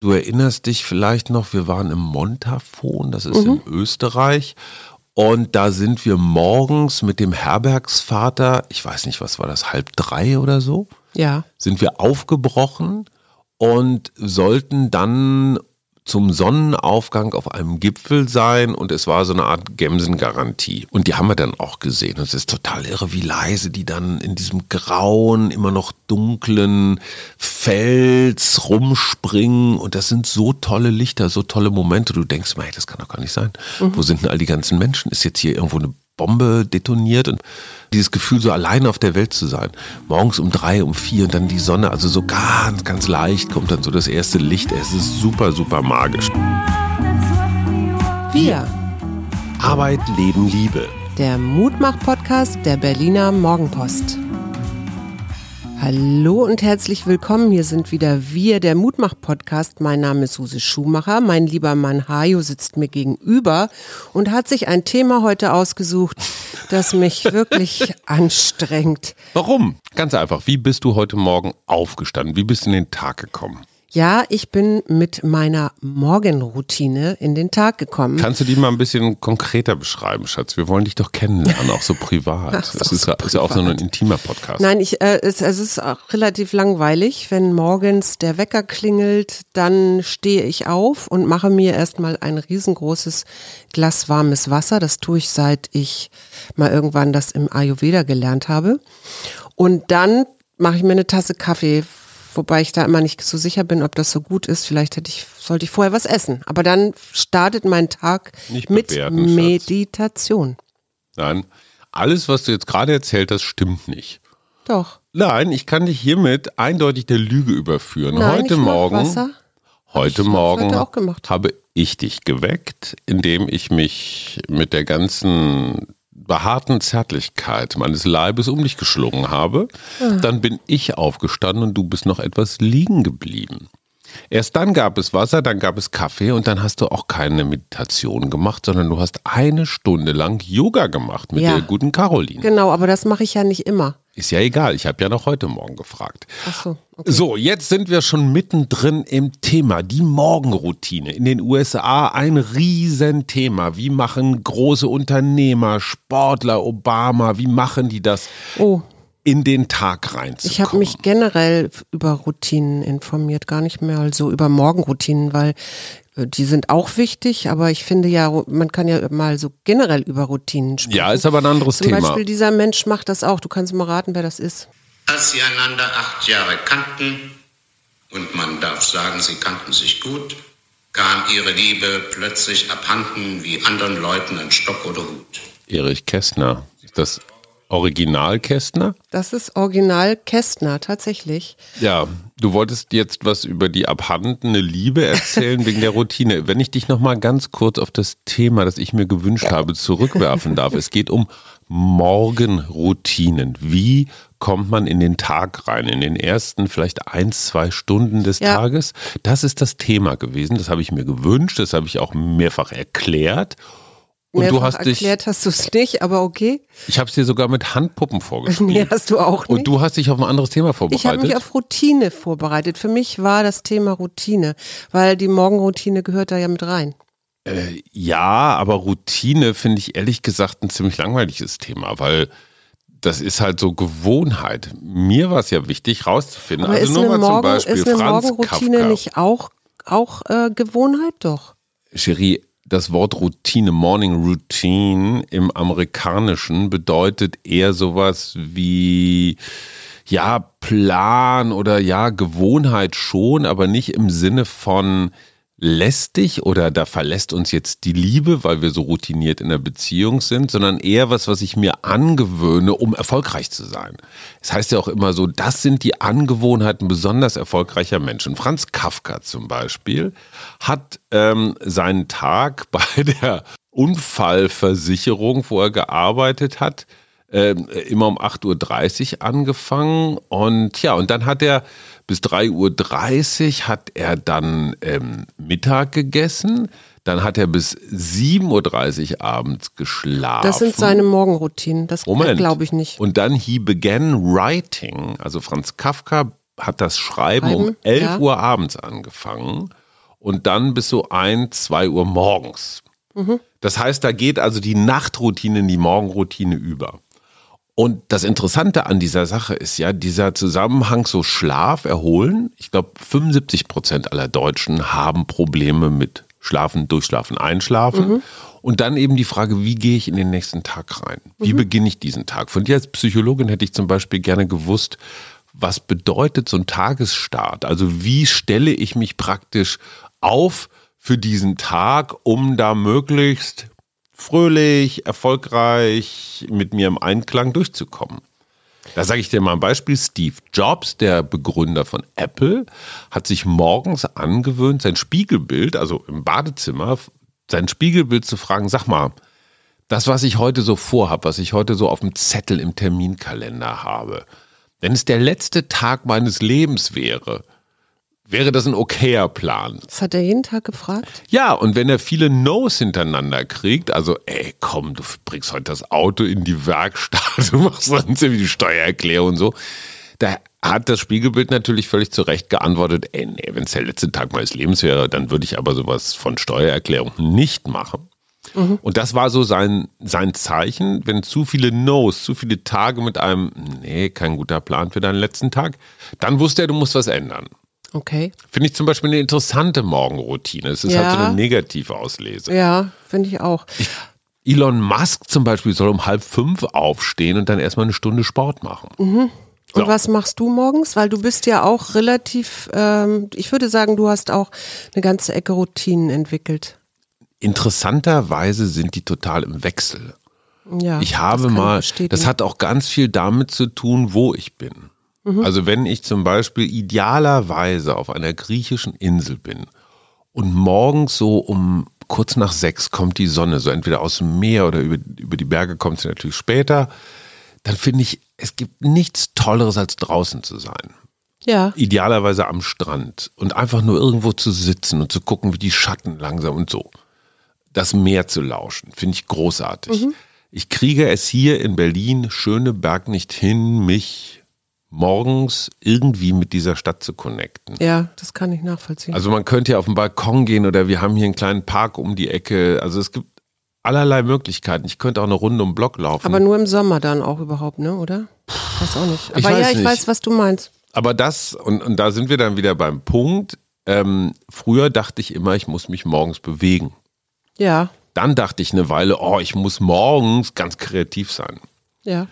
Du erinnerst dich vielleicht noch, wir waren im Montafon, das ist mhm. in Österreich. Und da sind wir morgens mit dem Herbergsvater, ich weiß nicht, was war das, halb drei oder so? Ja. Sind wir aufgebrochen und sollten dann zum Sonnenaufgang auf einem Gipfel sein und es war so eine Art Gemsengarantie. Und die haben wir dann auch gesehen. Und es ist total irre, wie leise die dann in diesem grauen, immer noch dunklen Fels rumspringen. Und das sind so tolle Lichter, so tolle Momente. Du denkst hey, das kann doch gar nicht sein. Mhm. Wo sind denn all die ganzen Menschen? Ist jetzt hier irgendwo eine Bombe detoniert und dieses Gefühl, so allein auf der Welt zu sein. Morgens um drei, um vier und dann die Sonne, also so ganz, ganz leicht kommt dann so das erste Licht. Es ist super, super magisch. Wir. Arbeit, Leben, Liebe. Der Mutmach-Podcast der Berliner Morgenpost. Hallo und herzlich willkommen. Hier sind wieder wir, der Mutmach-Podcast. Mein Name ist Suse Schumacher. Mein lieber Mann Hajo sitzt mir gegenüber und hat sich ein Thema heute ausgesucht, das mich wirklich anstrengt. Warum? Ganz einfach. Wie bist du heute Morgen aufgestanden? Wie bist du in den Tag gekommen? Ja, ich bin mit meiner Morgenroutine in den Tag gekommen. Kannst du die mal ein bisschen konkreter beschreiben, Schatz? Wir wollen dich doch kennenlernen, auch so privat. Ach, das ist, so ist, ja auch so ein intimer Podcast. Nein, ich, äh, es, es ist auch relativ langweilig. Wenn morgens der Wecker klingelt, dann stehe ich auf und mache mir erstmal ein riesengroßes Glas warmes Wasser. Das tue ich, seit ich mal irgendwann das im Ayurveda gelernt habe. Und dann mache ich mir eine Tasse Kaffee wobei ich da immer nicht so sicher bin, ob das so gut ist. Vielleicht hätte ich, sollte ich vorher was essen. Aber dann startet mein Tag nicht mit bewerten, Meditation. Schatz. Nein, alles, was du jetzt gerade erzählt hast, stimmt nicht. Doch. Nein, ich kann dich hiermit eindeutig der Lüge überführen. Nein, heute Morgen, heute Morgen heute habe ich dich geweckt, indem ich mich mit der ganzen behaarten Zärtlichkeit meines Leibes um dich geschlungen habe, ah. dann bin ich aufgestanden und du bist noch etwas liegen geblieben. Erst dann gab es Wasser, dann gab es Kaffee und dann hast du auch keine Meditation gemacht, sondern du hast eine Stunde lang Yoga gemacht mit ja. der guten Caroline. Genau, aber das mache ich ja nicht immer. Ist ja egal, ich habe ja noch heute Morgen gefragt. Ach so, okay. so, jetzt sind wir schon mittendrin im Thema, die Morgenroutine. In den USA ein Riesenthema. Wie machen große Unternehmer, Sportler, Obama, wie machen die das? Oh in den Tag reinzukommen. Ich habe mich generell über Routinen informiert, gar nicht mehr so über Morgenroutinen, weil äh, die sind auch wichtig, aber ich finde ja, man kann ja mal so generell über Routinen sprechen. Ja, ist aber ein anderes Zum Thema. Zum Beispiel dieser Mensch macht das auch. Du kannst mal raten, wer das ist. Als sie einander acht Jahre kannten, und man darf sagen, sie kannten sich gut, kam ihre Liebe plötzlich abhanden wie anderen Leuten ein Stock oder Hut. Erich Kästner. Das Original Kästner? Das ist Original Kästner, tatsächlich. Ja, du wolltest jetzt was über die abhandene Liebe erzählen wegen der Routine. Wenn ich dich nochmal ganz kurz auf das Thema, das ich mir gewünscht habe, zurückwerfen darf. Es geht um Morgenroutinen. Wie kommt man in den Tag rein, in den ersten vielleicht ein, zwei Stunden des ja. Tages? Das ist das Thema gewesen. Das habe ich mir gewünscht, das habe ich auch mehrfach erklärt. Und Mehrfach du hast erklärt dich, hast du es nicht, aber okay. Ich habe es dir sogar mit Handpuppen vorgespielt. Nee, hast du auch nicht. Und du hast dich auf ein anderes Thema vorbereitet. Ich habe mich auf Routine vorbereitet. Für mich war das Thema Routine, weil die Morgenroutine gehört da ja mit rein. Äh, ja, aber Routine finde ich ehrlich gesagt ein ziemlich langweiliges Thema, weil das ist halt so Gewohnheit. Mir war es ja wichtig, rauszufinden. Aber also nur mal Morgen, zum Beispiel ist eine Franz Morgenroutine Kafka. nicht auch, auch äh, Gewohnheit doch? Cherie, das Wort Routine, Morning Routine im Amerikanischen bedeutet eher sowas wie, ja, Plan oder ja, Gewohnheit schon, aber nicht im Sinne von, lästig oder da verlässt uns jetzt die Liebe, weil wir so routiniert in der Beziehung sind, sondern eher was, was ich mir angewöhne, um erfolgreich zu sein. Es das heißt ja auch immer so, das sind die Angewohnheiten besonders erfolgreicher Menschen. Franz Kafka zum Beispiel hat ähm, seinen Tag bei der Unfallversicherung, wo er gearbeitet hat, äh, immer um 8.30 Uhr angefangen und ja, und dann hat er bis 3.30 Uhr hat er dann ähm, Mittag gegessen. Dann hat er bis 7.30 Uhr abends geschlafen. Das sind seine Morgenroutinen. Das glaube ich nicht. Und dann he began writing. Also Franz Kafka hat das Schreiben, Schreiben um 11 ja. Uhr abends angefangen. und dann bis so ein, zwei Uhr morgens. Das heißt, da geht also die Nachtroutine in die Morgenroutine über. Und das Interessante an dieser Sache ist ja, dieser Zusammenhang so Schlaf, Erholen. Ich glaube, 75 Prozent aller Deutschen haben Probleme mit Schlafen, Durchschlafen, Einschlafen. Und dann eben die Frage, wie gehe ich in den nächsten Tag rein? Wie beginne ich diesen Tag? Von dir als Psychologin hätte ich zum Beispiel gerne gewusst, was bedeutet so ein Tagesstart? Also wie stelle ich mich praktisch auf für diesen Tag, um da möglichst fröhlich, erfolgreich mit mir im Einklang durchzukommen? Da sage ich dir mal ein Beispiel. Steve Jobs, der Begründer von Apple, hat sich morgens angewöhnt, sein Spiegelbild, also im Badezimmer, sein Spiegelbild zu fragen, sag mal, das, was ich heute so vorhab, was ich heute so auf dem Zettel im Terminkalender habe, wenn es der letzte Tag meines Lebens wäre, wäre das ein okayer Plan. Das hat er jeden Tag gefragt. Ja, und wenn er viele No's hintereinander kriegt, also, ey, komm, du bringst heute das Auto in die Werkstatt, du machst sonst irgendwie die Steuererklärung und so, da hat das Spiegelbild natürlich völlig zu Recht geantwortet, ey, nee, wenn es der letzte Tag meines Lebens wäre, dann würde ich aber sowas von Steuererklärung nicht machen. Und das war so sein, sein Zeichen, wenn zu viele No's, zu viele Tage mit einem, nee, kein guter Plan für deinen letzten Tag, dann wusste er, du musst was ändern. Okay. Finde ich zum Beispiel eine interessante Morgenroutine. Es ist halt Ja. so eine negative Auslese. Ja, finde ich auch. Elon Musk zum Beispiel soll um halb fünf aufstehen und dann erstmal eine Stunde Sport machen. Und So. was machst du morgens? Weil du bist ja auch relativ, ähm, ich würde sagen, du hast auch eine ganze Ecke Routinen entwickelt. Interessanterweise sind die total im Wechsel. Ja, Ich habe das mal, bestätigen. das hat auch ganz viel damit zu tun, wo ich bin. Mhm. Also wenn ich zum Beispiel idealerweise auf einer griechischen Insel bin und morgens so um kurz nach sechs kommt die Sonne, so entweder aus dem Meer oder über, über die Berge kommt sie natürlich später, dann finde ich, es gibt nichts Tolleres als draußen zu sein. Ja, Idealerweise am Strand und einfach nur irgendwo zu sitzen und zu gucken, wie die Schatten langsam und so. Das Meer zu lauschen, finde ich großartig. Ich kriege es hier in Berlin, Schöneberg, nicht hin, mich morgens irgendwie mit dieser Stadt zu connecten. ja, das kann ich nachvollziehen. Also man könnte ja auf den Balkon gehen oder wir haben hier einen kleinen Park um die Ecke. Also es gibt allerlei Möglichkeiten. Ich könnte auch eine Runde um den Block laufen. Aber nur im Sommer dann auch überhaupt, ne, oder? Ich weiß auch nicht. Ich Aber weiß ja, ich nicht. weiß, was du meinst. Aber das, und, und da sind wir dann wieder beim Punkt, ähm, früher dachte ich immer, ich muss mich morgens bewegen. Ja, Dann dachte ich eine Weile, oh, ich muss morgens ganz kreativ sein. ja.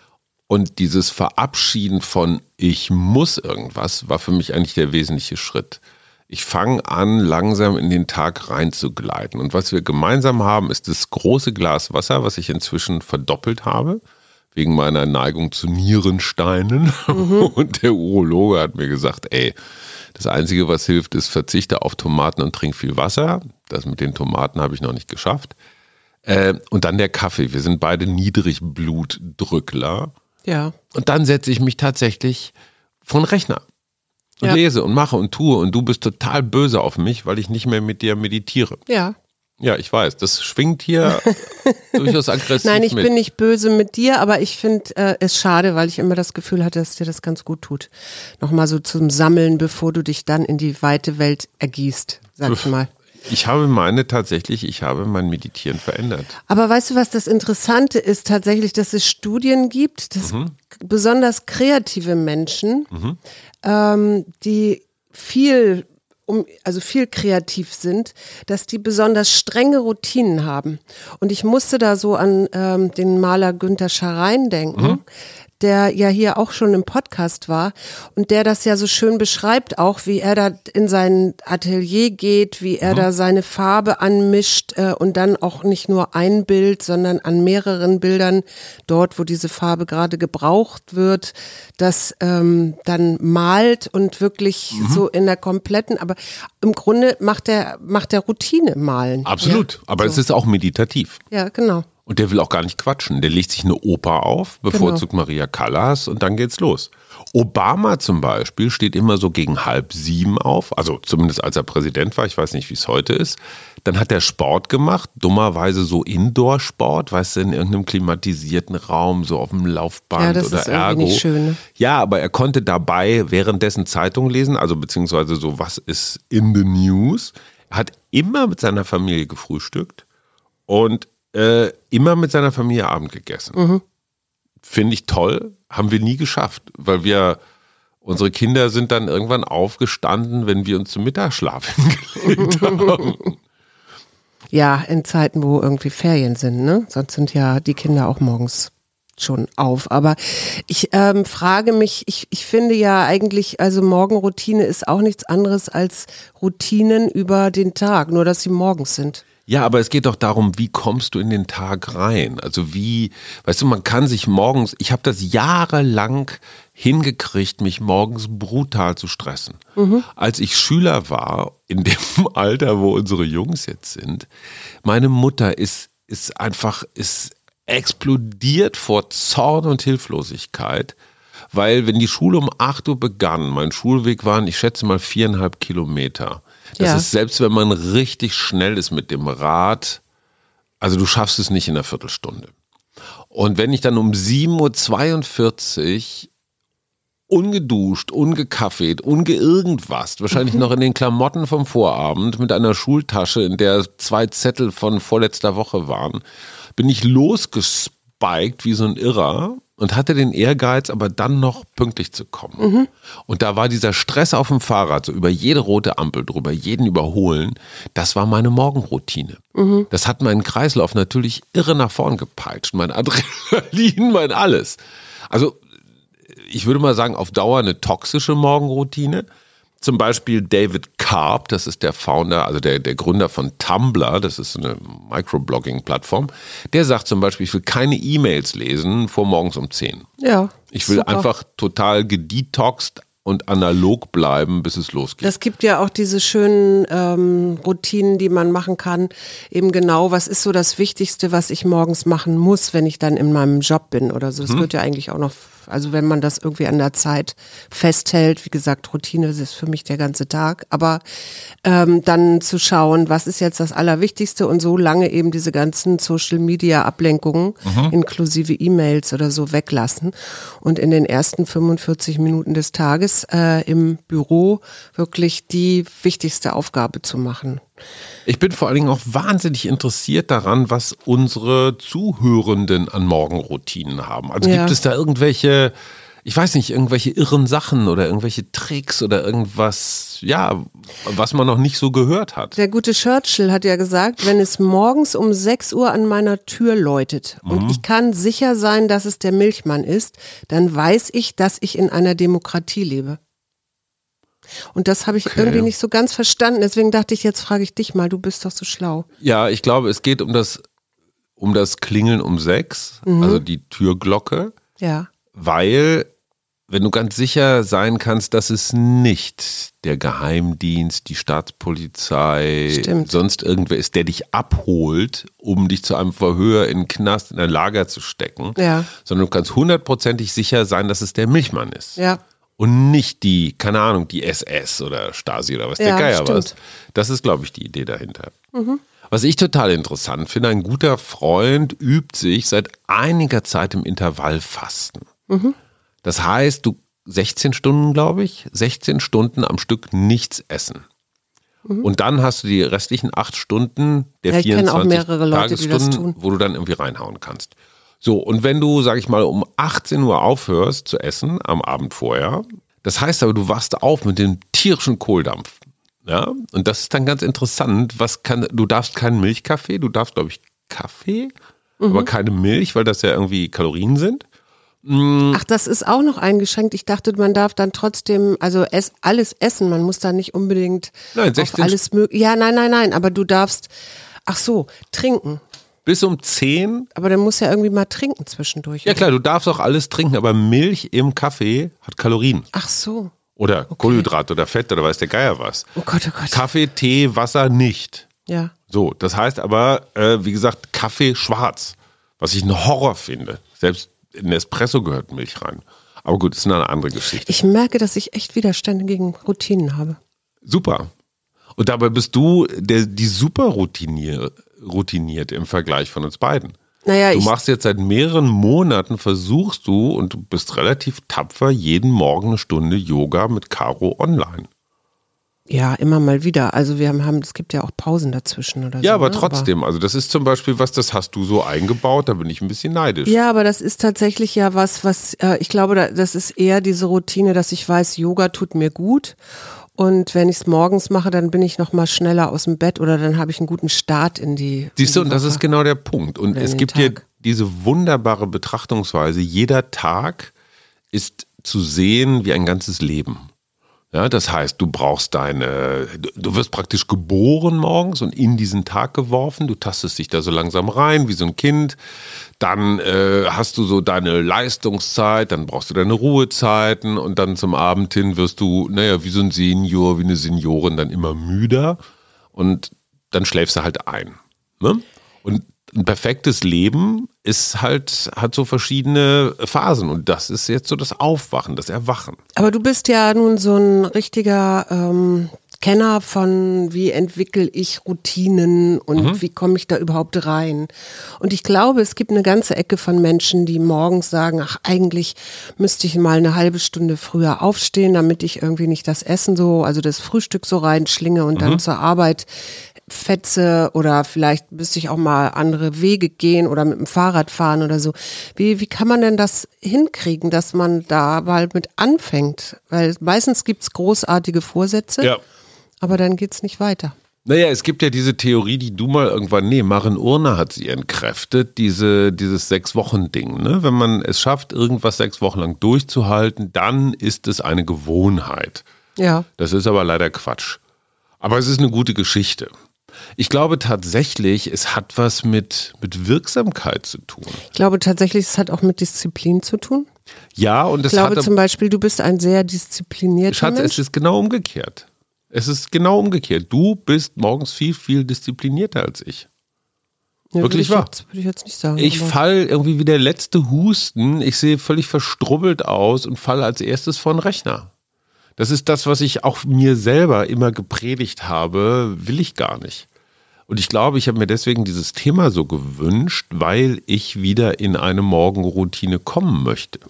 Und dieses Verabschieden von ich muss irgendwas war für mich eigentlich der wesentliche Schritt. Ich fange an, langsam in den Tag reinzugleiten. Und was wir gemeinsam haben, ist das große Glas Wasser, was ich inzwischen verdoppelt habe, wegen meiner Neigung zu Nierensteinen. Und der Urologe hat mir gesagt, ey, das Einzige, was hilft, ist verzichte auf Tomaten und trink viel Wasser. Das mit den Tomaten habe ich noch nicht geschafft. Äh, und dann der Kaffee. Wir sind beide Niedrigblutdrückler. Ja, Und dann setze ich mich tatsächlich vor den Rechner und Ja. lese und mache und tue. Und du bist total böse auf mich, weil ich nicht mehr mit dir meditiere. ja. Ja, ich weiß, das schwingt hier durchaus aggressiv Nein, ich mit. bin nicht böse mit dir, aber ich finde äh, es schade, weil ich immer das Gefühl hatte, dass dir das ganz gut tut. Nochmal so zum Sammeln, bevor du dich dann in die weite Welt ergießt, sag ich mal. Ich habe meine tatsächlich, ich habe mein Meditieren verändert. Aber weißt du, was das Interessante ist tatsächlich, dass es Studien gibt, dass besonders kreative Menschen, ähm, die viel um, also viel kreativ sind, dass die besonders strenge Routinen haben. Und ich musste da so an ähm, den Maler Günther Scharein denken, der ja hier auch schon im Podcast war und der das ja so schön beschreibt, auch wie er da in sein Atelier geht, wie er da seine Farbe anmischt äh, und dann auch nicht nur ein Bild, sondern an mehreren Bildern dort, wo diese Farbe gerade gebraucht wird, das ähm, dann malt und wirklich so in der kompletten, aber im Grunde macht er macht er Routine malen. Absolut. Aber so. es ist auch meditativ. Ja, genau. Und der will auch gar nicht quatschen. Der legt sich eine Oper auf, bevorzugt Maria Callas und dann geht's los. Obama zum Beispiel steht immer so gegen halb sieben auf, also zumindest als er Präsident war, ich weiß nicht, wie es heute ist. Dann hat er Sport gemacht, dummerweise so Indoor-Sport, weißt du, in irgendeinem klimatisierten Raum, so auf dem Laufband Ja, das oder ist Ergo. nicht schön, ne? Ja, aber er konnte dabei währenddessen Zeitung lesen, also beziehungsweise so, was ist in the news. hat immer mit seiner Familie gefrühstückt und äh, immer mit seiner Familie Abend gegessen. Mhm. Finde ich toll, haben wir nie geschafft, weil wir unsere Kinder sind dann irgendwann aufgestanden, wenn wir uns zum Mittagsschlaf hingelegt haben. Ja, in Zeiten, wo irgendwie Ferien sind, ne? Sonst sind ja die Kinder auch morgens schon auf. Aber ich ähm, frage mich, ich, ich finde ja eigentlich, also Morgenroutine ist auch nichts anderes als Routinen über den Tag, nur dass sie morgens sind. Ja, aber es geht doch darum, wie kommst du in den Tag rein? Also wie, weißt du, man kann sich morgens, ich habe das jahrelang hingekriegt, mich morgens brutal zu stressen. Als ich Schüler war, in dem Alter, wo unsere Jungs jetzt sind, meine Mutter ist, ist einfach, ist explodiert vor Zorn und Hilflosigkeit, weil wenn die Schule um 8 Uhr begann, mein Schulweg waren, ich schätze mal viereinhalb Kilometer. Das Ja. ist selbst wenn man richtig schnell ist mit dem Rad, also du schaffst es nicht in einer Viertelstunde. Und wenn ich dann um 7.42 Uhr ungeduscht, ungekaffeet, unge irgendwas, wahrscheinlich noch in den Klamotten vom Vorabend mit einer Schultasche, in der zwei Zettel von vorletzter Woche waren, bin ich losgespiked wie so ein Irrer und hatte den Ehrgeiz, aber dann noch pünktlich zu kommen. Und da war dieser Stress auf dem Fahrrad, so über jede rote Ampel drüber, jeden überholen, das war meine Morgenroutine. Das hat meinen Kreislauf natürlich irre nach vorn gepeitscht, mein Adrenalin, mein alles. Also ich würde mal sagen, auf Dauer eine toxische Morgenroutine. Zum Beispiel David Karp, das ist der Founder, also der, der Gründer von Tumblr, das ist eine Microblogging-Plattform, der sagt zum Beispiel, ich will keine E-Mails lesen vor morgens um 10. Ja. Ich will super. einfach total gedetoxed und analog bleiben, bis es losgeht. Das gibt ja auch diese schönen ähm, Routinen, die man machen kann. Eben genau, was ist so das Wichtigste, was ich morgens machen muss, wenn ich dann in meinem Job bin oder so. Das Mhm. wird ja eigentlich auch noch, also wenn man das irgendwie an der Zeit festhält, wie gesagt, Routine das ist für mich der ganze Tag, aber ähm, dann zu schauen, was ist jetzt das Allerwichtigste und so lange eben diese ganzen Social Media Ablenkungen Mhm. inklusive E-Mails oder so weglassen und in den ersten 45 Minuten des Tages äh, im Büro wirklich die wichtigste Aufgabe zu machen. Ich bin vor allen Dingen auch wahnsinnig interessiert daran, was unsere Zuhörenden an Morgenroutinen haben. Also Ja. gibt es da irgendwelche, ich weiß nicht, irgendwelche irren Sachen oder irgendwelche Tricks oder irgendwas, ja, was man noch nicht so gehört hat. Der gute Churchill hat ja gesagt, wenn es morgens um 6 Uhr an meiner Tür läutet Mhm. und ich kann sicher sein, dass es der Milchmann ist, dann weiß ich, dass ich in einer Demokratie lebe. Und das habe ich Okay. irgendwie nicht so ganz verstanden. Deswegen dachte ich, jetzt frage ich dich mal, du bist doch so schlau. Ja, ich glaube, es geht um das, um das Klingeln um sechs, also die Türglocke, Ja. weil wenn du ganz sicher sein kannst, dass es nicht der Geheimdienst, die Staatspolizei, Stimmt. sonst irgendwer ist, der dich abholt, um dich zu einem Verhör in Knast, in ein Lager zu stecken, Ja. sondern du kannst hundertprozentig sicher sein, dass es der Milchmann ist. Ja. Und nicht die, keine Ahnung, die SS oder Stasi oder was der Ja, Geier stimmt. Mhm. was. Das ist, glaube ich, die Idee dahinter. Was ich total interessant finde, ein guter Freund übt sich seit einiger Zeit im Intervallfasten. Mhm. Das heißt, du 16 Stunden, glaube ich, 16 Stunden am Stück nichts essen. Und dann hast du die restlichen acht Stunden der Mhm. Ja, ich kenne auch 24 mehrere Leute, Tagesstunden, tun. wo du dann irgendwie reinhauen kannst. So, und wenn du, sag ich mal, um 18 Uhr aufhörst zu essen am Abend vorher, das heißt aber, du wachst auf mit dem tierischen Kohldampf. Ja, und das ist dann ganz interessant. Was kann, du darfst keinen Milchkaffee, du darfst, glaube ich, Kaffee, Mhm. aber keine Milch, weil das ja irgendwie Kalorien sind. Ach, das ist auch noch eingeschränkt. Ich dachte, man darf dann trotzdem, also es, alles essen. Man muss da nicht unbedingt Nein, auf 16 alles mögliche. Ja, nein, nein, nein. Aber du darfst, ach so, trinken. Bis um 10 Aber dann muss ja irgendwie mal trinken zwischendurch. Ja oder? klar, du darfst auch alles trinken, aber Milch im Kaffee hat Kalorien. Ach so. Oder Kohlenhydrat oder Fett oder weiß der Geier was. Oh Gott, oh Gott. Kaffee, Tee, Wasser nicht. ja. So, das heißt aber, äh, wie gesagt, Kaffee schwarz. Was ich einen Horror finde. Selbst in Espresso gehört Milch rein. Aber gut, ist eine andere Geschichte. Ich merke, dass ich echt Widerstände gegen Routinen habe. Super. Und dabei bist du der, die super routinier, routiniert im Vergleich von uns beiden. Naja, Du machst jetzt seit mehreren Monaten, versuchst du und du bist relativ tapfer, jeden Morgen eine Stunde Yoga mit Caro online. Ja, immer mal wieder. Also wir haben, haben es gibt ja auch Pausen dazwischen oder so. Ja, aber ne? trotzdem, also das ist zum Beispiel was, das hast du so eingebaut, da bin ich ein bisschen neidisch. Ja, aber das ist tatsächlich ja was, was äh, ich glaube, da- das ist eher diese Routine, dass ich weiß, Yoga tut mir gut. Und wenn ich es morgens mache, dann bin ich noch mal schneller aus dem Bett oder dann habe ich einen guten Start in die. Siehst du, und das ist genau der Punkt. Und es gibt hier diese wunderbare Betrachtungsweise, jeder Tag ist zu sehen wie ein ganzes Leben. Ja, das heißt, du brauchst deine, du- wirst praktisch geboren morgens und in diesen Tag geworfen. Du tastest dich da so langsam rein, wie so ein Kind. Dann äh, hast du so deine Leistungszeit, dann brauchst du deine Ruhezeiten und dann zum Abend hin wirst du, naja, wie so ein Senior, wie eine Seniorin, dann immer müder und dann schläfst du halt ein. Ne? Und ein perfektes Leben ist halt, hat so verschiedene Phasen und das ist jetzt so das Aufwachen, das Erwachen. Aber du bist ja nun so ein richtiger ähm, Kenner von, wie entwickle ich Routinen und Mhm. wie komme ich da überhaupt rein. Und ich glaube, es gibt eine ganze Ecke von Menschen, die morgens sagen, ach, eigentlich müsste ich mal eine halbe Stunde früher aufstehen, damit ich irgendwie nicht das Essen so, also das Frühstück so reinschlinge und Mhm. dann zur Arbeit fetze oder vielleicht müsste ich auch mal andere Wege gehen oder mit dem Fahrrad fahren oder so. Wie, wie kann man denn das hinkriegen, dass man da mal mit anfängt? Weil meistens gibt's großartige Vorsätze, aber dann geht's nicht weiter. Naja, es gibt ja diese Theorie, die du mal irgendwann, nee, Maren Urner hat sie entkräftet, diese, dieses Sechs-Wochen-Ding. Ne? Wenn man es schafft, irgendwas sechs Wochen lang durchzuhalten, dann ist es eine Gewohnheit. Ja. Das ist aber leider Quatsch. Aber es ist eine gute Geschichte. Ich glaube tatsächlich, es hat was mit, mit Wirksamkeit zu tun. Ich glaube tatsächlich, es hat auch mit Disziplin zu tun. Ja, und Ich es glaube hat zum Beispiel, du bist ein sehr disziplinierter Schatz, es Mensch. ist genau umgekehrt. Es ist genau umgekehrt. Du bist morgens viel, viel disziplinierter als ich. Ja, wirklich wahr. ich jetzt, würde ich jetzt nicht sagen. Ich fall irgendwie wie der letzte Husten. Ich sehe völlig verstrubbelt aus und falle als erstes vor den Rechner. Das ist das, was ich auch mir selber immer gepredigt habe, will ich gar nicht. Und ich glaube, ich habe mir deswegen dieses Thema so gewünscht, weil ich wieder in eine Morgenroutine kommen möchte.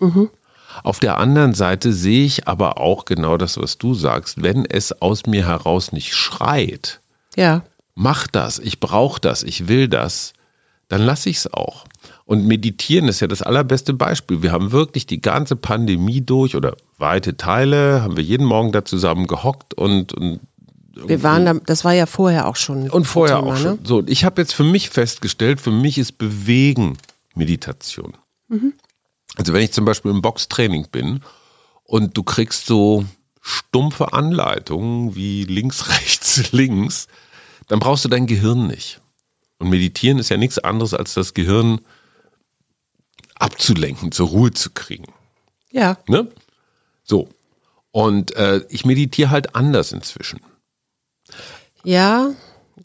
Auf der anderen Seite sehe ich aber auch genau das, was du sagst. Wenn es aus mir heraus nicht schreit, ja. mach das, ich brauche das, ich will das, dann lasse ich es auch. Und meditieren ist ja das allerbeste Beispiel. Wir haben wirklich die ganze Pandemie durch oder weite Teile, haben wir jeden Morgen da zusammen gehockt und, und, Wir waren da, das war ja vorher auch schon. und vorher Thema, auch ne? schon. So, und ich habe jetzt für mich festgestellt, für mich ist Bewegen Meditation. Also wenn ich zum Beispiel im Boxtraining bin und du kriegst so stumpfe Anleitungen wie links, rechts, links, dann brauchst du dein Gehirn nicht. Und meditieren ist ja nichts anderes, als das Gehirn abzulenken, zur Ruhe zu kriegen. Ja. Ne? So. Und äh, ich meditiere halt anders inzwischen. Ja.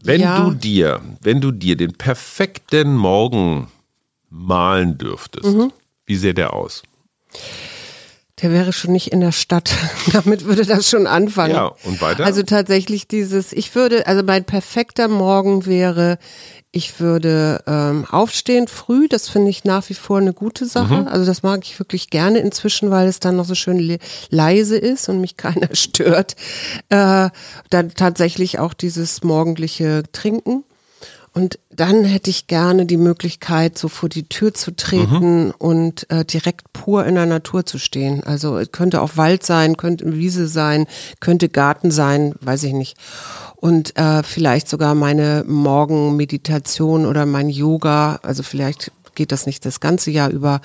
Wenn ja. du dir, wenn du dir den perfekten Morgen malen dürftest, Mhm. wie sähe der aus? Der wäre schon nicht in der Stadt. Damit würde das schon anfangen. Ja, und weiter? Also tatsächlich dieses, ich würde, also mein perfekter Morgen wäre, ich würde ähm, aufstehen früh, das finde ich nach wie vor eine gute Sache. Mhm. Also das mag ich wirklich gerne inzwischen, weil es dann noch so schön le leise ist und mich keiner stört. Äh, dann tatsächlich auch dieses morgendliche Trinken. Und dann hätte ich gerne die Möglichkeit, so vor die Tür zu treten und äh, direkt pur in der Natur zu stehen. Also es könnte auch Wald sein, könnte Wiese sein, könnte Garten sein, weiß ich nicht. Und äh, vielleicht sogar meine Morgenmeditation oder mein Yoga, also vielleicht geht das nicht das ganze Jahr über,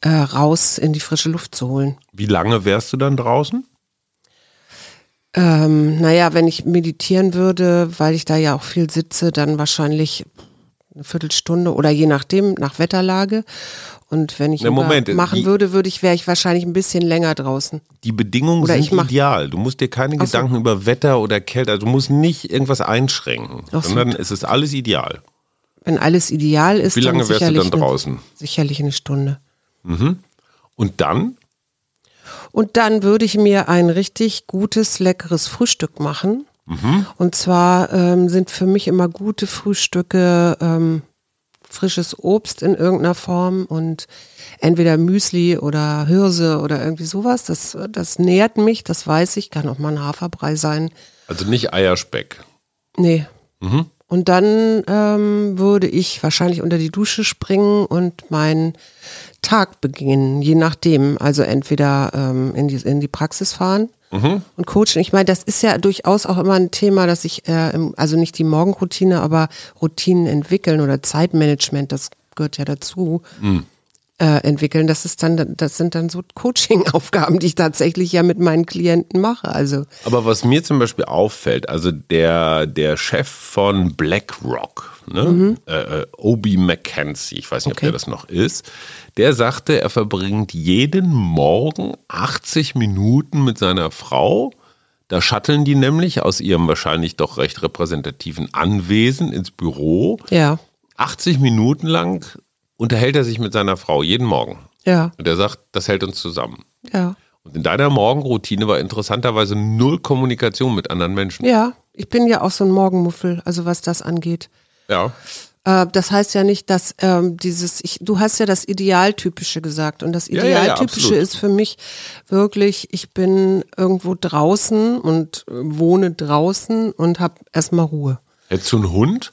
äh, raus in die frische Luft zu holen. Wie lange wärst du dann draußen? Ähm, naja, wenn ich meditieren würde, weil ich da ja auch viel sitze, dann wahrscheinlich eine Viertelstunde oder je nachdem, nach Wetterlage. Und wenn ich Na, Moment, machen die- würde, würde ich, wäre ich wahrscheinlich ein bisschen länger draußen. Die Bedingungen Oder sind ideal. Du musst dir keine Ach so. Gedanken über Wetter oder Kälte, also du musst nicht irgendwas einschränken, Ach so. sondern es ist alles ideal. Wenn alles ideal ist, Wie lange dann wärst du dann eine- draußen? Sicherlich eine Stunde. Und dann? Und dann würde ich mir ein richtig gutes, leckeres Frühstück machen. Mhm. Und zwar ähm, sind für mich immer gute Frühstücke ähm, frisches Obst in irgendeiner Form und entweder Müsli oder Hirse oder irgendwie sowas. Das, das nährt mich, das weiß ich, kann auch mal ein Haferbrei sein. Also nicht Eierspeck. Nee. Und dann ähm, würde ich wahrscheinlich unter die Dusche springen und meinen Tag beginnen, je nachdem. Also entweder ähm, in, die, in die Praxis fahren und coachen. Ich meine, das ist ja durchaus auch immer ein Thema, dass ich, äh, im, also nicht die Morgenroutine, aber Routinen entwickeln oder Zeitmanagement, das gehört ja dazu. Äh, entwickeln, das ist dann, das sind dann so Coaching-Aufgaben, die ich tatsächlich ja mit meinen Klienten mache. Also Aber was mir zum Beispiel auffällt, also der, der Chef von BlackRock, ne? äh, äh, Obi McKenzie, ich weiß nicht, ob Okay. der das noch ist, der sagte, er verbringt jeden Morgen 80 Minuten mit seiner Frau. Da shutteln die nämlich aus ihrem wahrscheinlich doch recht repräsentativen Anwesen ins Büro. ja, 80 Minuten lang unterhält er sich mit seiner Frau jeden Morgen. ja, Und er sagt, das hält uns zusammen. ja. Und in deiner Morgenroutine war interessanterweise null Kommunikation mit anderen Menschen. Ja, ich bin ja auch so ein Morgenmuffel, also was das angeht. Ja. Äh, das heißt ja nicht, dass ähm, dieses, ich, du hast ja das Idealtypische gesagt und das Ja, ja, ja, Idealtypische absolut. ist für mich wirklich, ich bin irgendwo draußen und äh, wohne draußen und habe erstmal Ruhe. Hättest du einen Hund,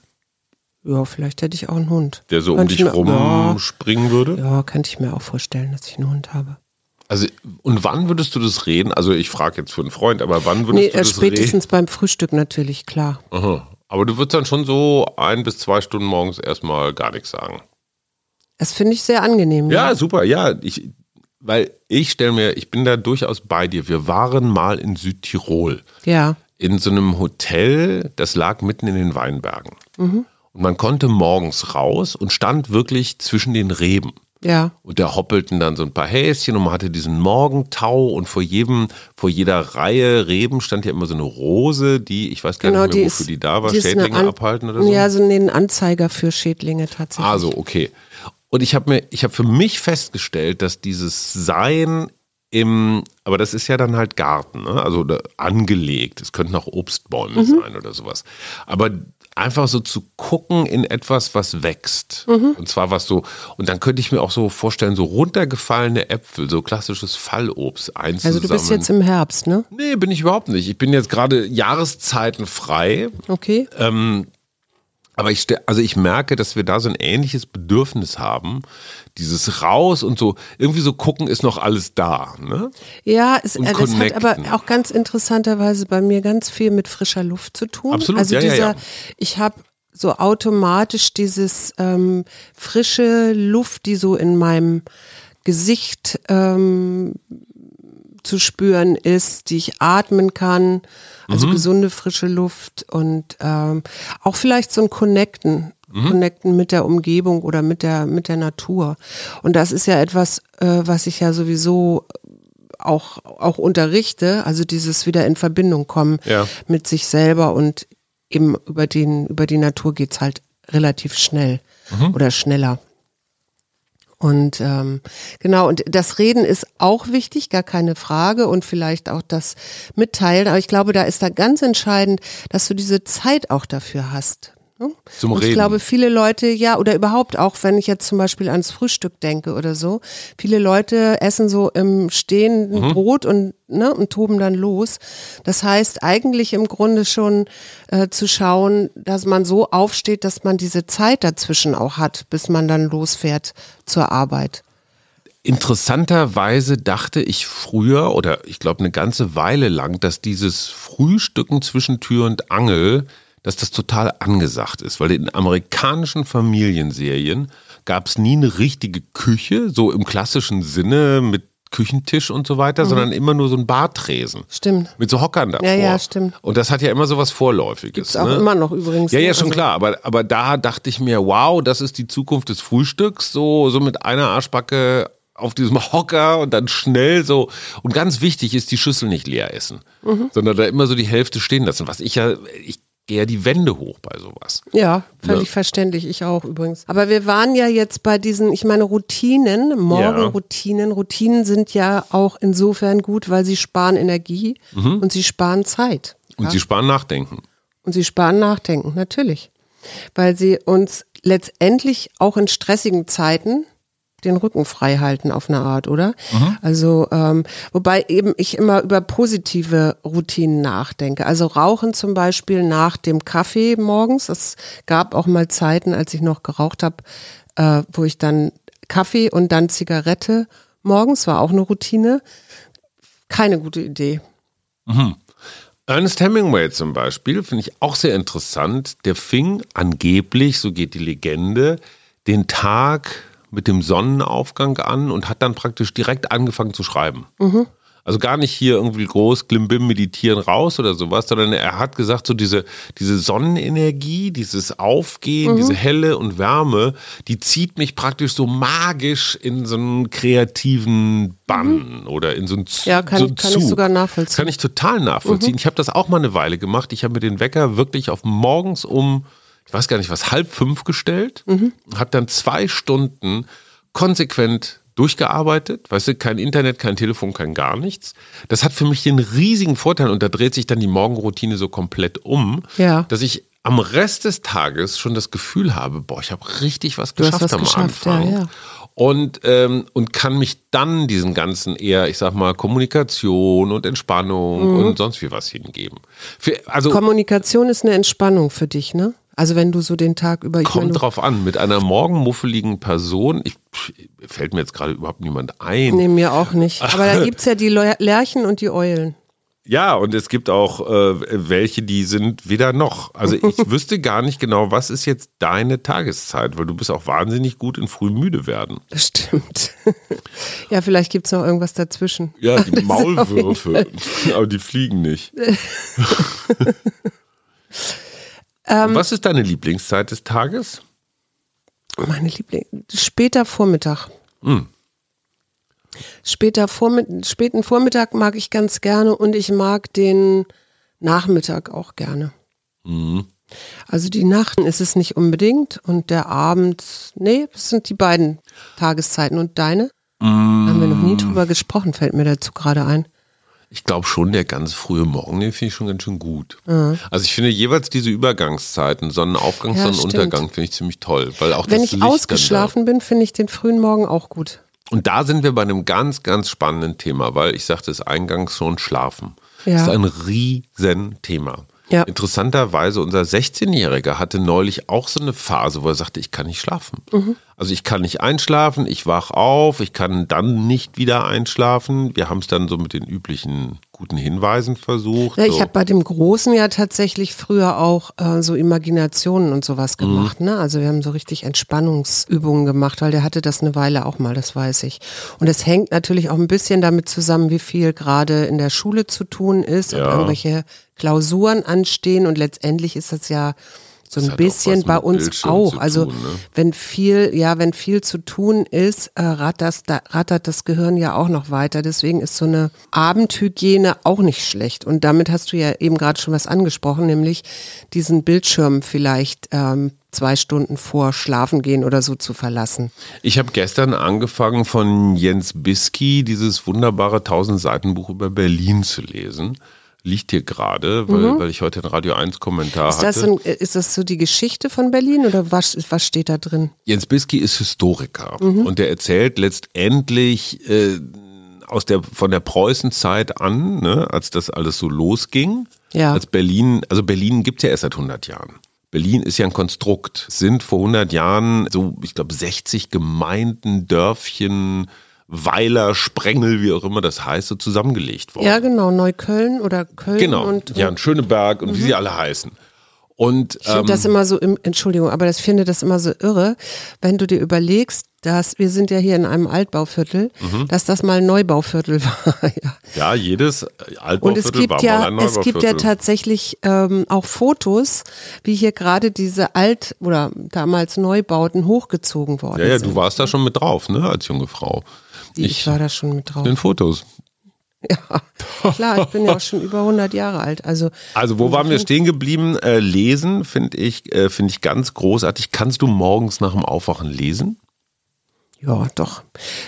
Ja, vielleicht hätte ich auch einen Hund. der so um dich mir- rum Ja, springen würde? ja, könnte ich mir auch vorstellen, dass ich einen Hund habe. Also, und wann würdest du das reden? Also, ich frage jetzt für einen Freund, aber wann würdest Nee, du äh, das spätestens beim Frühstück natürlich, klar. reden? Aha. Aber du würdest dann schon so ein bis zwei Stunden morgens erstmal gar nichts sagen. Das finde ich sehr angenehm. Ja, super, ja. Ich, weil ich stelle mir, ich bin da durchaus bei dir. Wir waren mal in Südtirol. Ja. in so einem Hotel, das lag mitten in den Weinbergen. Mhm. Und man konnte morgens raus und stand wirklich zwischen den Reben. Ja. Und da hoppelten dann so ein paar Häschen und man hatte diesen Morgentau und vor jedem, vor jeder Reihe Reben stand ja immer so eine Rose, die, ich weiß gar Genau, nicht die mehr, ist, wofür die da war, die ist Schädlinge abhalten oder so. Ja, so ein Anzeiger für Schädlinge tatsächlich. Also, okay. Und ich habe mir, ich habe für mich festgestellt, dass dieses Sein im, aber das ist ja dann halt Garten, ne? also angelegt. Es könnten auch Obstbäume Mhm. sein oder sowas. Aber einfach so zu gucken in etwas, was wächst. Mhm. Und zwar was so, und dann könnte ich mir auch so vorstellen, so runtergefallene Äpfel, so klassisches Fallobst einzusammeln. Also du bist jetzt im Herbst, ne? Nee, bin ich überhaupt nicht. Ich bin jetzt gerade Jahreszeiten frei. Okay. Ähm, aber ich, also ich merke, dass wir da so ein ähnliches Bedürfnis haben. Dieses raus und so, irgendwie so gucken, ist noch alles da. Ne? Ja, es, Und äh, das hat aber auch ganz interessanterweise bei mir ganz viel mit frischer Luft zu tun. Absolut, Also ja, ja, dieser, ja. ich habe so automatisch dieses ähm, frische Luft, die so in meinem Gesicht ähm, zu spüren ist, die ich atmen kann, also gesunde frische Luft und ähm, auch vielleicht so ein Connecten, Connecten mit der Umgebung oder mit der mit der Natur. Und das ist ja etwas, äh, was ich ja sowieso auch auch unterrichte, also dieses wieder in Verbindung kommen Ja. mit sich selber und eben über den über die Natur geht's halt relativ schnell oder schneller. Und ähm, genau, und das Reden ist auch wichtig, gar keine Frage, und vielleicht auch das Mitteilen. Aber ich glaube, da ist da ganz entscheidend, dass du diese Zeit auch dafür hast. Ne? Zum und ich Reden. glaube, viele Leute, ja, oder überhaupt auch, wenn ich jetzt zum Beispiel ans Frühstück denke oder so, viele Leute essen so im stehenden Mhm. Brot und, ne, und toben dann los. Das heißt, eigentlich im Grunde schon äh, zu schauen, dass man so aufsteht, dass man diese Zeit dazwischen auch hat, bis man dann losfährt zur Arbeit. Interessanterweise dachte ich früher oder ich glaube eine ganze Weile lang, dass dieses Frühstücken zwischen Tür und Angel, dass das total angesagt ist, weil in amerikanischen Familienserien gab es nie eine richtige Küche, so im klassischen Sinne mit Küchentisch und so weiter, sondern immer nur so ein Bartresen. Stimmt. Mit so Hockern davor. Ja, ja, stimmt. Und das hat ja immer so was Vorläufiges. Ist auch ne? immer noch übrigens. Ja, ja, ne? schon Also- klar. Aber, aber da dachte ich mir, wow, das ist die Zukunft des Frühstücks. So, so mit einer Arschbacke auf diesem Hocker und dann schnell so. Und ganz wichtig ist, die Schüssel nicht leer essen, Mhm. sondern da immer so die Hälfte stehen lassen. Was ich ja, ich gehe ja die Wände hoch bei sowas. Ja, völlig Ja. verständlich, ich auch übrigens. Aber wir waren ja jetzt bei diesen, ich meine, Routinen, Morgenroutinen. Routinen sind ja auch insofern gut, weil sie sparen Energie Mhm. und sie sparen Zeit. Und sie sparen Nachdenken. Und sie sparen Nachdenken, natürlich. Weil sie uns letztendlich auch in stressigen Zeiten den Rücken frei halten auf eine Art, oder? Also, ähm, wobei eben ich immer über positive Routinen nachdenke. Also Rauchen zum Beispiel nach dem Kaffee morgens. Es gab auch mal Zeiten, als ich noch geraucht habe, äh, wo ich dann Kaffee und dann Zigarette morgens war auch eine Routine. Keine gute Idee. Ernest Hemingway zum Beispiel finde ich auch sehr interessant. Der fing angeblich, so geht die Legende, den Tag mit dem Sonnenaufgang an und hat dann praktisch direkt angefangen zu schreiben. Also gar nicht hier irgendwie groß Klimbim meditieren raus oder sowas, sondern er hat gesagt, so diese, diese Sonnenenergie, dieses Aufgehen, diese Helle und Wärme, die zieht mich praktisch so magisch in so einen kreativen Bann oder in so einen Z- Ja, kann- so kann ich Zug. sogar nachvollziehen. Kann ich total nachvollziehen. Ich habe das auch mal eine Weile gemacht. Ich habe mir den Wecker wirklich auf morgens um, ich weiß gar nicht was, halb fünf gestellt. Habe dann zwei Stunden konsequent durchgearbeitet. Weißt du, kein Internet, kein Telefon, kein gar nichts. Das hat für mich den riesigen Vorteil und da dreht sich dann die Morgenroutine so komplett um, Ja. dass ich am Rest des Tages schon das Gefühl habe, boah, ich habe richtig was geschafft was am geschafft, ja, Anfang. ja. Und, ähm, und kann mich dann diesen ganzen eher, ich sag mal, Kommunikation und Entspannung Mhm. und sonst wie was hingeben. Für, also Kommunikation ist eine Entspannung für dich, ne? Also wenn du so den Tag über, kommt meine, drauf an, mit einer morgenmuffeligen Person, ich, fällt mir jetzt gerade überhaupt niemand ein. nee, mir auch nicht. Aber da gibt's ja die Lerchen und die Eulen. Ja, und es gibt auch äh, welche, die sind weder noch. Also ich wüsste gar nicht genau, was ist jetzt deine Tageszeit, weil du bist auch wahnsinnig gut in früh müde werden. Das stimmt. ja, vielleicht gibt's noch irgendwas dazwischen. Ja, die Maulwürfe, aber die fliegen nicht. Ähm. Was ist deine Lieblingszeit des Tages? Meine Liebling. Später Vormittag. Hm. Später Vormittag, späten Vormittag mag ich ganz gerne und ich mag den Nachmittag auch gerne. Mhm. Also die Nacht ist es nicht unbedingt und der Abend, nee, das sind die beiden Tageszeiten. Und deine? Haben wir noch nie drüber gesprochen, fällt mir dazu gerade ein. Ich glaube schon, der ganz frühe Morgen, den finde ich schon ganz schön gut. Also ich finde jeweils diese Übergangszeiten, Sonnenaufgang, Ja, Sonnenuntergang, finde ich ziemlich toll. Weil auch Wenn ich Licht ausgeschlafen bin, finde ich den frühen Morgen auch gut. Und da sind wir bei einem ganz, ganz spannenden Thema, weil ich sagte es eingangs schon, Schlafen. Ja. Das ist ein Riesenthema. Ja. Interessanterweise, unser 16-Jähriger hatte neulich auch so eine Phase, wo er sagte, ich kann nicht schlafen. Mhm. Also ich kann nicht einschlafen, ich wach auf, ich kann dann nicht wieder einschlafen. Wir haben es dann so mit den üblichen guten Hinweisen versucht. Ja, ich so. habe bei dem Großen ja tatsächlich früher auch äh, so Imaginationen und sowas Mhm. gemacht. Ne? Also wir haben so richtig Entspannungsübungen gemacht, weil der hatte das eine Weile auch mal, das weiß ich. Und es hängt natürlich auch ein bisschen damit zusammen, wie viel gerade in der Schule zu tun ist und Ja. irgendwelche Klausuren anstehen. Und letztendlich ist das ja so ein bisschen bei uns Bildschirm auch. Also tun, ne? wenn viel, ja, wenn viel zu tun ist, äh, rattert, da, rattert das Gehirn ja auch noch weiter. Deswegen ist so eine Abendhygiene auch nicht schlecht. Und damit hast du ja eben gerade schon was angesprochen, nämlich diesen Bildschirm vielleicht ähm, zwei Stunden vor Schlafen gehen oder so zu verlassen. Ich habe gestern angefangen von Jens Bisky dieses wunderbare 1000 Seiten Buch über Berlin zu lesen. Liegt hier gerade, weil, weil ich heute einen Radio 1 Kommentar Mhm. Ist das, hatte. ein, ist das so die Geschichte von Berlin oder was, was steht da drin? Jens Bisky ist Historiker Mhm. und der erzählt letztendlich äh, aus der von der Preußenzeit an, ne, als das alles so losging, Ja. als Berlin, also Berlin gibt's ja erst seit 100 Jahren. Berlin ist ja ein Konstrukt. Es Sind vor 100 Jahren so, ich glaube, 60 Gemeinden, Dörfchen, Weiler, Sprengel, wie auch immer das heißt, so zusammengelegt worden. Ja, genau, Neukölln oder Köln genau. und, ja, und Schöneberg und wie sie alle heißen. Und Ich finde ähm, das immer so, im, Entschuldigung, aber das finde das immer so irre, wenn du dir überlegst, dass wir sind ja hier in einem Altbauviertel, Mhm. dass das mal ein Neubauviertel war. ja. ja, jedes Und Altbauviertel es gibt war ja, mal ein es gibt ja Neubauviertel. tatsächlich ähm, auch Fotos, wie hier gerade diese Alt- oder damals Neubauten hochgezogen worden Ja, ja, sind. du warst da schon mit drauf, ne, als junge Frau. Ich, war da schon mit drauf. Den Fotos. Ja, klar, ich bin ja auch schon über 100 Jahre alt. Also Also wo waren wir stehen geblieben? Äh, lesen finde ich, äh, finde ich ganz großartig. Kannst du morgens nach dem Aufwachen lesen? Ja, doch.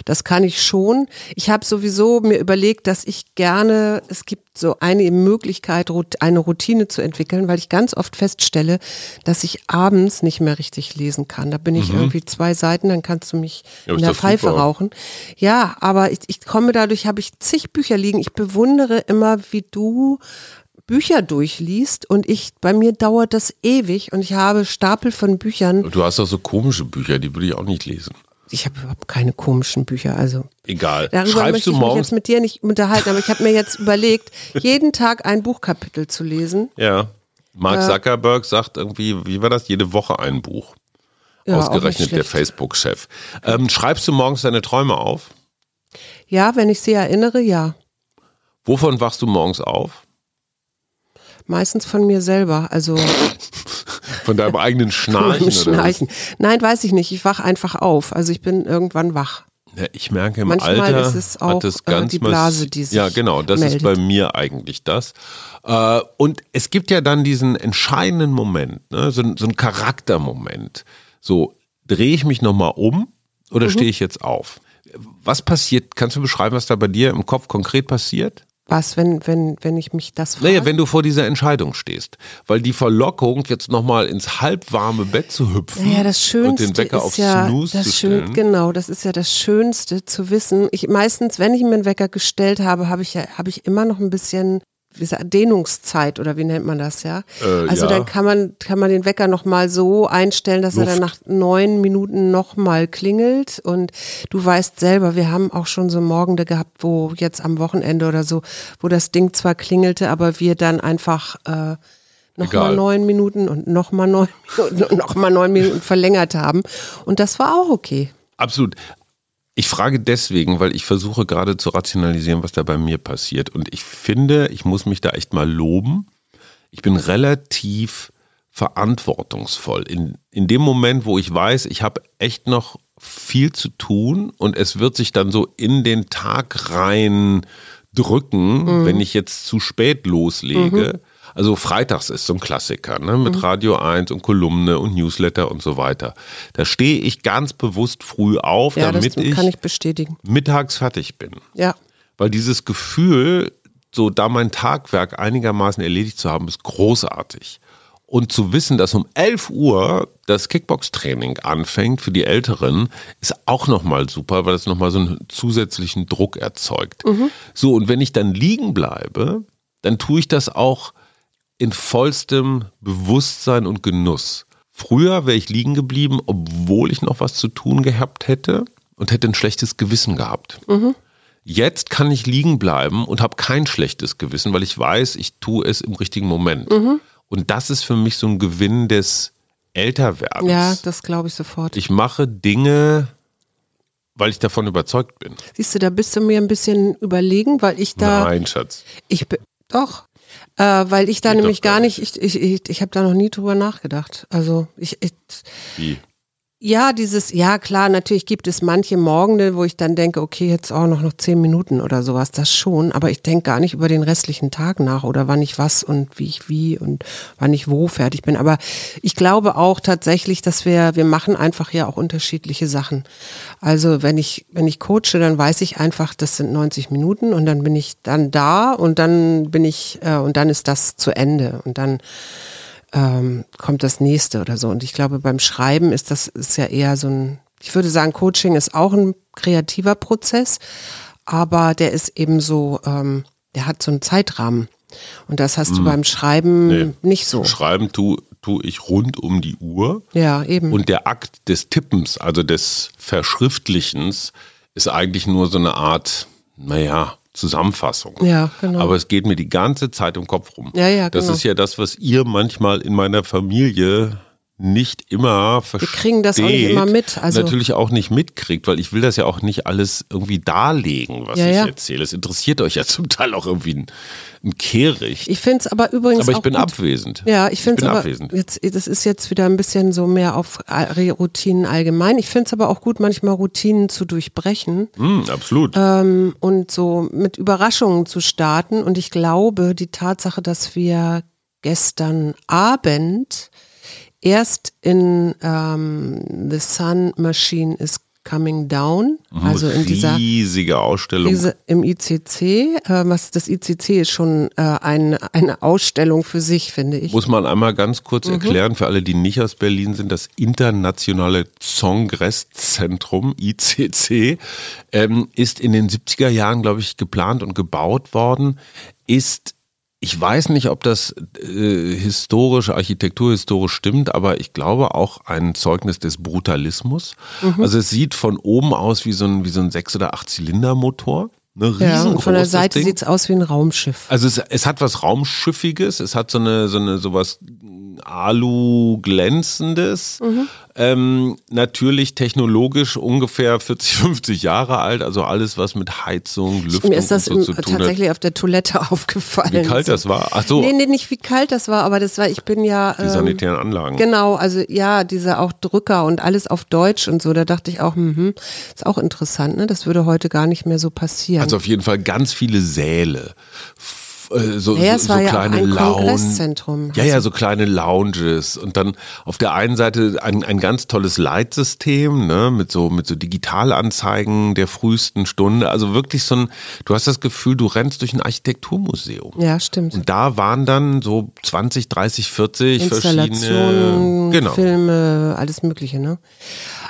Das kann ich schon. Ich habe sowieso mir überlegt, dass ich gerne, es gibt so eine Möglichkeit, eine Routine zu entwickeln, weil ich ganz oft feststelle, dass ich abends nicht mehr richtig lesen kann. Da bin ich mhm. irgendwie zwei Seiten, dann kannst du mich ja, in der Pfeife super. rauchen. Ja, aber ich, ich komme dadurch, habe ich zig Bücher liegen. Ich bewundere immer, wie du Bücher durchliest und ich, bei mir dauert das ewig und ich habe Stapel von Büchern. Du hast auch so komische Bücher, die würde ich auch nicht lesen ich habe überhaupt keine komischen Bücher. Also egal. Darüber Schreibst möchte ich mich jetzt mit dir nicht unterhalten, aber ich habe mir jetzt überlegt, jeden Tag ein Buchkapitel zu lesen. Ja. Mark äh, Zuckerberg sagt irgendwie, wie war das? Jede Woche ein Buch. Ja, Ausgerechnet der Facebook-Chef. Ähm, schreibst du morgens deine Träume auf? Ja, wenn ich sie erinnere, ja. Wovon wachst du morgens auf? Meistens von mir selber. Also Von deinem eigenen Schnarchen? Schnarchen. Nein, weiß ich nicht. Ich wach einfach auf. Also ich bin irgendwann wach. Ja, ich merke im Manchmal Alter ist es auch hat es äh, ganz die Blase, die sich Ja, genau, das meldet. ist bei mir eigentlich das. Äh, und es gibt ja dann diesen entscheidenden Moment, ne? so, so ein Charaktermoment. So, drehe ich mich nochmal um oder mhm. stehe ich jetzt auf? Was passiert? Kannst du beschreiben, was da bei dir im Kopf konkret passiert? Was, wenn, wenn, wenn ich mich das frage? Naja, wenn du vor dieser Entscheidung stehst. Weil die Verlockung, jetzt nochmal ins halbwarme Bett zu hüpfen naja, das Schönste und den Wecker ist auf ja Snooze das zu schön, stellen. Genau, das ist ja das Schönste zu wissen. Ich meistens, wenn ich mir einen Wecker gestellt habe, habe ich ja, habe ich immer noch ein bisschen gesagt, Dehnungszeit oder wie nennt man das, ja? Äh, also ja. dann kann man, kann man den Wecker nochmal so einstellen, dass Luft. er dann nach neun Minuten nochmal klingelt. Und du weißt selber, wir haben auch schon so Morgende gehabt, wo jetzt am Wochenende oder so, wo das Ding zwar klingelte, aber wir dann einfach äh, nochmal neun Minuten und nochmal neun Minuten und nochmal neun Minuten verlängert haben. Und das war auch okay. Absolut. Ich frage deswegen, weil ich versuche gerade zu rationalisieren, was da bei mir passiert. Und ich finde, ich muss mich da echt mal loben. Ich bin relativ verantwortungsvoll. In, in dem Moment, wo ich weiß, ich habe echt noch viel zu tun und es wird sich dann so in den Tag rein drücken, mhm. wenn ich jetzt zu spät loslege. Mhm. Also freitags ist so ein Klassiker, ne? mit mhm. Radio 1 und Kolumne und Newsletter und so weiter. Da stehe ich ganz bewusst früh auf, ja, damit das kann ich bestätigen. mittags fertig bin. Ja. Weil dieses Gefühl, so da mein Tagwerk einigermaßen erledigt zu haben, ist großartig. Und zu wissen, dass um 11 Uhr das Kickbox-Training anfängt für die Älteren, ist auch nochmal super, weil es nochmal so einen zusätzlichen Druck erzeugt. Mhm. So, und wenn ich dann liegen bleibe, dann tue ich das auch in vollstem Bewusstsein und Genuss. Früher wäre ich liegen geblieben, obwohl ich noch was zu tun gehabt hätte und hätte ein schlechtes Gewissen gehabt. Mhm. Jetzt kann ich liegen bleiben und habe kein schlechtes Gewissen, weil ich weiß, ich tue es im richtigen Moment. Mhm. Und das ist für mich so ein Gewinn des Älterwerdens. Ja, das glaube ich sofort. Ich mache Dinge, weil ich davon überzeugt bin. Siehst du, da bist du mir ein bisschen überlegen, weil ich da. Nein, Schatz. Ich doch. Äh, weil ich da Geht nämlich gar nicht, ich, ich, ich, ich habe da noch nie drüber nachgedacht. Also ich, ich Wie? Ja, dieses, ja klar, natürlich gibt es manche Morgende, wo ich dann denke, okay, jetzt auch noch, noch zehn Minuten oder sowas, das schon, aber ich denke gar nicht über den restlichen Tag nach oder wann ich was und wie ich wie und wann ich wo fertig bin. Aber ich glaube auch tatsächlich, dass wir, wir machen einfach ja auch unterschiedliche Sachen. Also wenn ich, wenn ich coache, dann weiß ich einfach, das sind 90 Minuten und dann bin ich dann da und dann bin ich, äh, und dann ist das zu Ende und dann ähm, kommt das nächste oder so. Und ich glaube, beim Schreiben ist das ist ja eher so ein, ich würde sagen, Coaching ist auch ein kreativer Prozess, aber der ist eben so, ähm, der hat so einen Zeitrahmen. Und das hast du hm. beim Schreiben nee. nicht so. Schreiben tue tu ich rund um die Uhr. Ja, eben. Und der Akt des Tippens, also des Verschriftlichens, ist eigentlich nur so eine Art, naja, Zusammenfassung. Ja, genau. Aber es geht mir die ganze Zeit im Kopf rum. Ja, ja, das genau. ist ja das, was ihr manchmal in meiner Familie nicht immer versteht. Wir kriegen das auch nicht immer mit. Also natürlich auch nicht mitkriegt, weil ich will das ja auch nicht alles irgendwie darlegen, was ja, ich ja. erzähle. Es interessiert euch ja zum Teil auch irgendwie ein, ein Kehricht. Ich finde es aber übrigens Aber ich bin gut. abwesend. Ja, ich finde es aber abwesend. jetzt, das ist jetzt wieder ein bisschen so mehr auf Routinen allgemein. Ich finde es aber auch gut, manchmal Routinen zu durchbrechen Hm, absolut. ähm, und so mit Überraschungen zu starten. Und ich glaube, die Tatsache, dass wir gestern Abend erst in ähm, The Sun Machine is Coming Down, also in dieser riesige Ausstellung. Diese im ICC, äh, was das ICC ist schon äh, ein, eine Ausstellung für sich, finde ich. Muss man einmal ganz kurz Mhm. erklären, für alle, die nicht aus Berlin sind, das Internationale Zongresszentrum, ICC, ähm, ist in den 70er Jahren, glaube ich, geplant und gebaut worden, ist ich weiß nicht, ob das äh, historisch, architekturhistorisch stimmt, aber ich glaube auch ein Zeugnis des Brutalismus. Mhm. Also es sieht von oben aus wie so ein, wie so ein Sechs- oder Acht-Zylinder-Motor. Ne, ja, und von der Seite Ding. sieht's aus wie ein Raumschiff. Also es, es hat was Raumschiffiges, es hat so eine, so eine sowas Alu-glänzendes. Mhm. Ähm, natürlich technologisch ungefähr 40, 50 Jahre alt, also alles, was mit Heizung, Lüftung Mir ist das und so im, tun hat. tatsächlich auf der Toilette aufgefallen. Wie kalt das war? Ach so, Nee, nee, nicht wie kalt das war, aber das war, ich bin ja. die ähm, sanitären Anlagen. Genau, also ja, diese auch Drücker und alles auf Deutsch und so, da dachte ich auch, mhm, ist auch interessant, ne? Das würde heute gar nicht mehr so passieren. Also auf jeden Fall ganz viele Säle. Äh, So, Naja, so, es so ja kleine ein Lounge. Ja, ja, so kleine Lounges und dann auf der einen Seite ein, ein ganz tolles Leitsystem, ne, mit so mit so Digitalanzeigen der frühesten Stunde. Also wirklich so ein, du hast das Gefühl, du rennst durch ein Architekturmuseum. ja, stimmt. Und da waren dann so 20, 30, 40 verschiedene genau. Filme, alles Mögliche, ne?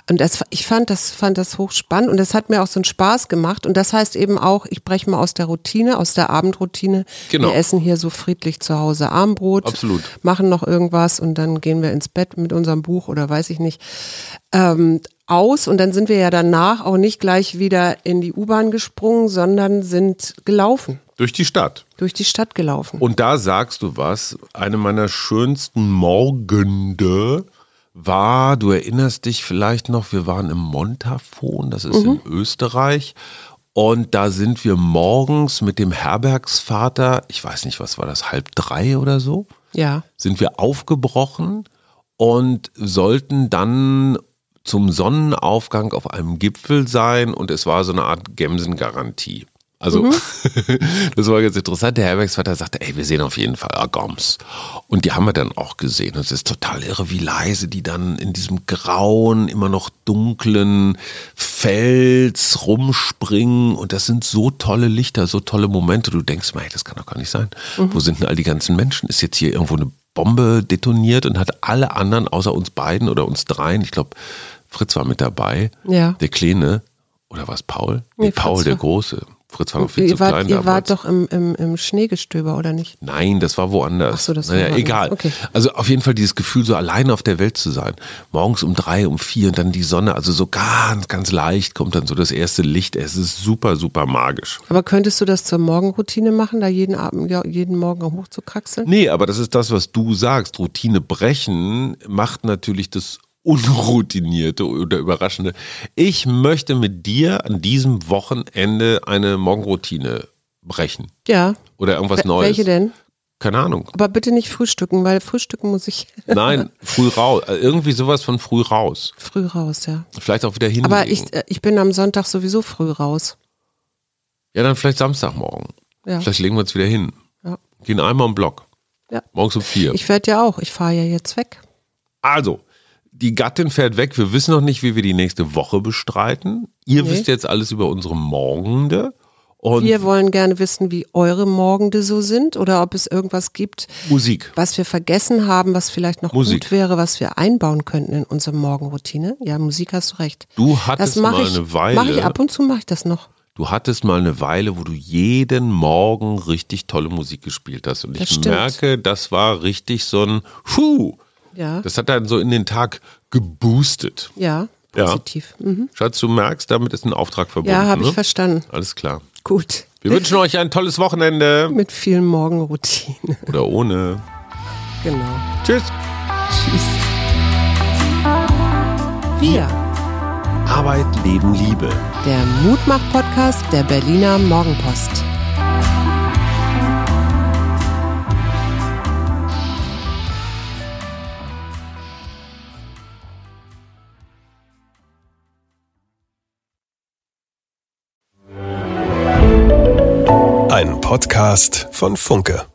Und das, ich fand das, fand das hochspannend und das hat mir auch so einen Spaß gemacht. Und das heißt eben auch, ich breche mal aus der Routine, aus der Abendroutine. Genau. Wir essen hier so friedlich zu Hause Abendbrot. Absolut. Machen noch irgendwas und dann gehen wir ins Bett mit unserem Buch oder weiß ich nicht. Ähm, aus und dann sind wir ja danach auch nicht gleich wieder in die U-Bahn gesprungen, sondern sind gelaufen, durch die Stadt. durch die Stadt gelaufen. Und da sagst du was, eine meiner schönsten Morgende war, du erinnerst dich vielleicht noch, wir waren im Montafon, das ist in Österreich. Und da sind wir morgens mit dem Herbergsvater, ich weiß nicht, was war das, halb drei oder so, Ja. sind wir aufgebrochen und sollten dann zum Sonnenaufgang auf einem Gipfel sein und es war so eine Art Gemsengarantie. Also, das war ganz interessant. Der Herbergsvater sagte, ey, wir sehen auf jeden Fall Agoms. Und die haben wir dann auch gesehen. Und es ist total irre, wie leise die dann in diesem grauen, immer noch dunklen Fels rumspringen. Und das sind so tolle Lichter, so tolle Momente. Du denkst ey, das kann doch gar nicht sein. Wo sind denn all die ganzen Menschen? Ist jetzt hier irgendwo eine Bombe detoniert und hat alle anderen außer uns beiden oder uns dreien, ich glaube, Fritz war mit dabei, Ja. der Kleine, oder was Paul? Nee, Nee, Paul, der war- Große. Fritz war noch viel Ihr, zu wart, klein ihr damals. wart doch im, im, im Schneegestöber, oder nicht? Nein, das war woanders. Ach so, das war naja, woanders. egal. Okay. Also auf jeden Fall dieses Gefühl, so alleine auf der Welt zu sein. Morgens um drei, um vier und dann die Sonne, also so ganz, ganz leicht kommt dann so das erste Licht. Es ist super, super magisch. Aber könntest du das zur Morgenroutine machen, da jeden Abend, jeden Morgen hochzukraxeln? Nee, aber das ist das, was du sagst. Routine brechen macht natürlich das Unroutinierte oder Überraschende. Ich möchte mit dir an diesem Wochenende eine Morgenroutine brechen. Ja. Oder irgendwas Wel- Neues. Welche denn? Keine Ahnung. Aber bitte nicht frühstücken, weil frühstücken muss ich Nein, früh raus. Also Irgendwie sowas von früh raus. früh raus, ja. Vielleicht auch wieder hinlegen. Aber ich, äh, ich bin am Sonntag sowieso früh raus. ja, dann vielleicht Samstagmorgen. Ja. Vielleicht legen wir uns wieder hin. Ja. Gehen einmal im Block. Ja. Morgens um vier. Ich werde ja auch, ich fahre ja jetzt weg. Also, die Gattin fährt weg. Wir wissen noch nicht, wie wir die nächste Woche bestreiten. Ihr Nee. wisst jetzt alles über unsere Morgende. Und Wir wollen gerne wissen, wie eure Morgende so sind oder ob es irgendwas gibt, Musik. was wir vergessen haben, was vielleicht noch Musik. gut wäre, was wir einbauen könnten in unsere Morgenroutine. Ja, Musik hast du recht. Du hattest das mache mal ich, eine Weile. Mache ich ab und zu mache ich das noch. Du hattest mal eine Weile, wo du jeden Morgen richtig tolle Musik gespielt hast. Und Das ich stimmt. merke, das war richtig so ein Puh. Ja. Das hat dann so in den Tag geboostet. Ja, Ja. positiv. Mhm. Schatz, du merkst, damit ist ein Auftrag verbunden. Ja, habe ne? ich verstanden. Alles klar. Gut. Wir wünschen euch ein tolles Wochenende. Mit viel Morgenroutine. Oder ohne. Genau. Tschüss. Tschüss. Wir, Arbeit, Leben, Liebe. der Mutmach-Podcast der Berliner Morgenpost. Podcast von Funke.